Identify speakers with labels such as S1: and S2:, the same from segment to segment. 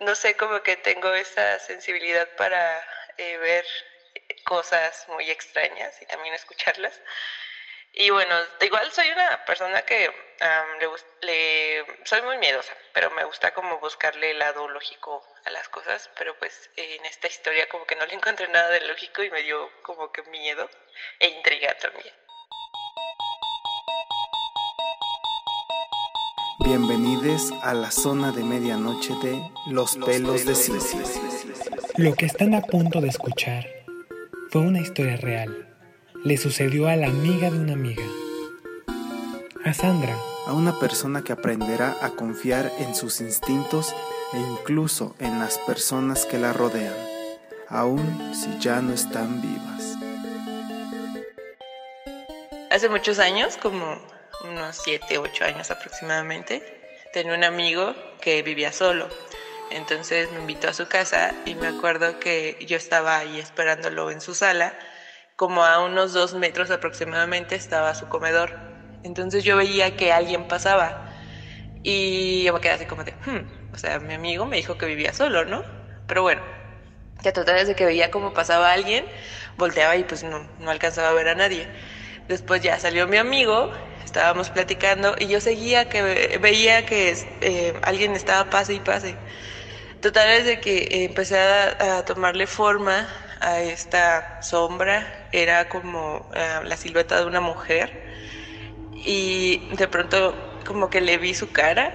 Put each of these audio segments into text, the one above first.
S1: no sé, como que tengo esa sensibilidad para eh, ver cosas muy extrañas y también escucharlas. Y bueno, igual soy una persona que le, soy muy miedosa, pero me gusta como buscarle el lado lógico a las cosas, pero pues en esta historia como que no le encontré nada de lógico y me dio como que miedo e intriga también.
S2: Bienvenidos a la zona de medianoche de Los, pelos, de Cintia.
S3: Lo que están a punto de escuchar fue una historia real. Le sucedió a la amiga de una amiga. A Sandra.
S2: A una persona que aprenderá a confiar en sus instintos e incluso en las personas que la rodean, aun si ya no están vivas.
S1: Hace muchos años, como unos 7, 8 años aproximadamente, tenía un amigo que vivía solo. Entonces me invitó a su casa y me acuerdo que yo estaba ahí esperándolo en su sala, como a unos dos metros aproximadamente estaba su comedor. Entonces yo veía que alguien pasaba y yo me quedé así como de, hmm", o sea, mi amigo me dijo que vivía solo, ¿no? Pero bueno, ya total de que veía cómo pasaba alguien, volteaba y pues no, no alcanzaba a ver a nadie. Después ya salió mi amigo estábamos platicando y yo seguía que veía que eh, alguien estaba pase y pase. Total es de que empecé a, tomarle forma a esta sombra, era como eh, la silueta de una mujer y de pronto como que le vi su cara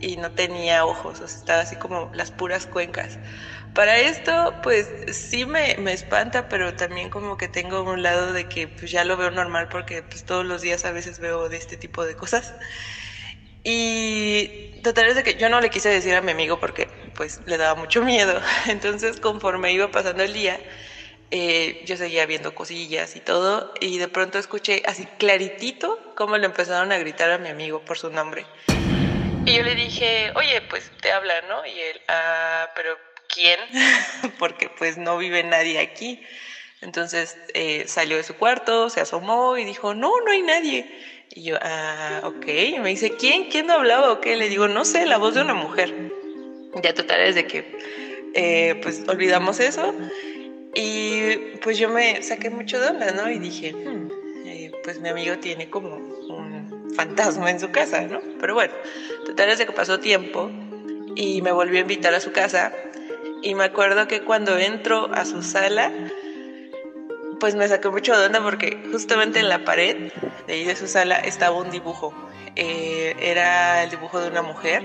S1: y no tenía ojos, estaba así como las puras cuencas. Para esto, pues sí me, me, espanta, pero también como que tengo un lado de que pues ya lo veo normal porque pues todos los días a veces veo de este tipo de cosas. Y total es de que yo no le quise decir a mi amigo porque pues le daba mucho miedo. Entonces conforme iba pasando el día, eh, yo seguía viendo cosillas y todo y de pronto escuché así claritito cómo le empezaron a gritar a mi amigo por su nombre. Y yo le dije, oye, pues te habla, ¿no? Y él, ah, pero quién, porque pues no vive nadie aquí. Entonces eh, salió de su cuarto, se asomó y dijo, no, no hay nadie. Y yo, ah, ok. Y me dice, ¿quién? ¿Quién no hablaba o? Le digo, no sé, la voz de una mujer. Ya total es de que, eh, pues olvidamos eso. Y pues yo me saqué mucho de onda, ¿no? Y dije, hmm, eh, pues mi amigo tiene como un fantasma en su casa, ¿no? Pero bueno, total es que pasó tiempo y me volvió a invitar a su casa y me acuerdo que cuando entro a su sala, pues me sacó mucho de onda porque justamente en la pared de ahí de su sala estaba un dibujo. Eh, era el dibujo de una mujer,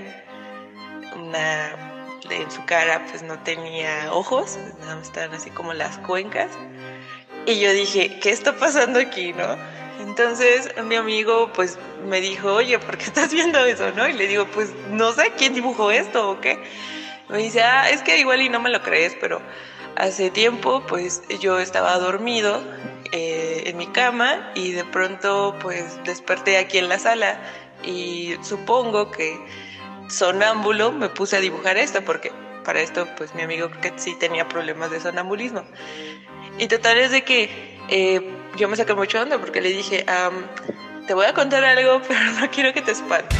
S1: una en su cara pues no tenía ojos, nada más estaban así como las cuencas. Y yo dije, ¿qué está pasando aquí, no? Entonces mi amigo pues me dijo, oye, ¿por qué estás viendo eso, no? Y le digo, pues no sé quién dibujó esto o qué. Me dice, ah, es que igual y no me lo crees, pero hace tiempo pues yo estaba dormido eh, en mi cama y de pronto pues desperté aquí en la sala y supongo que sonámbulo me puse a dibujar esto porque para esto pues mi amigo que sí tenía problemas de sonambulismo. Y total es de que eh, yo me saqué mucho onda porque le dije, te voy a contar algo, pero no quiero que te espantes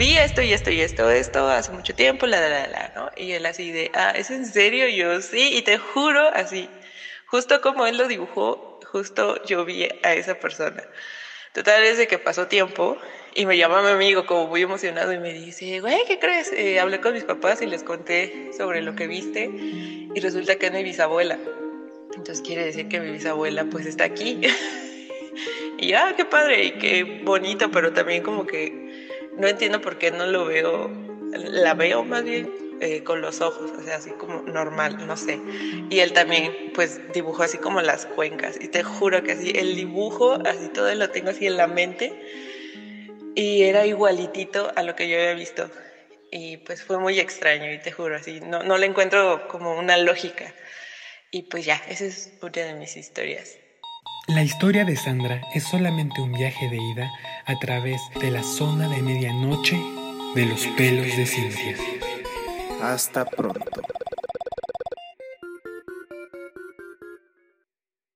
S1: vi esto y esto y esto, esto hace mucho tiempo, la, la, la, ¿no? Y él así de, ah, ¿es en serio? yo, sí, y te juro, así, justo como él lo dibujó, justo yo vi a esa persona. Total, es de que pasó tiempo y me llama mi amigo como muy emocionado y me dice, güey, ¿qué crees? Eh, hablé con mis papás y les conté sobre lo que viste y resulta que es mi bisabuela. Entonces quiere decir que mi bisabuela pues está aquí. y ah, qué padre y qué bonito, pero también como que no entiendo por qué no lo veo, la veo más bien eh, con los ojos, o sea, así como normal, no sé. Y él también, pues, dibujó así como las cuencas. Y te juro que así, el dibujo, así todo lo tengo así en la mente. Y era igualitito a lo que yo había visto. Y pues fue muy extraño, y te juro, así, no, no le encuentro como una lógica. Y pues ya, esa es una de mis historias.
S3: La historia de Sandra es solamente un viaje de ida a través de la zona de medianoche de los pelos de Cintia.
S2: Hasta pronto.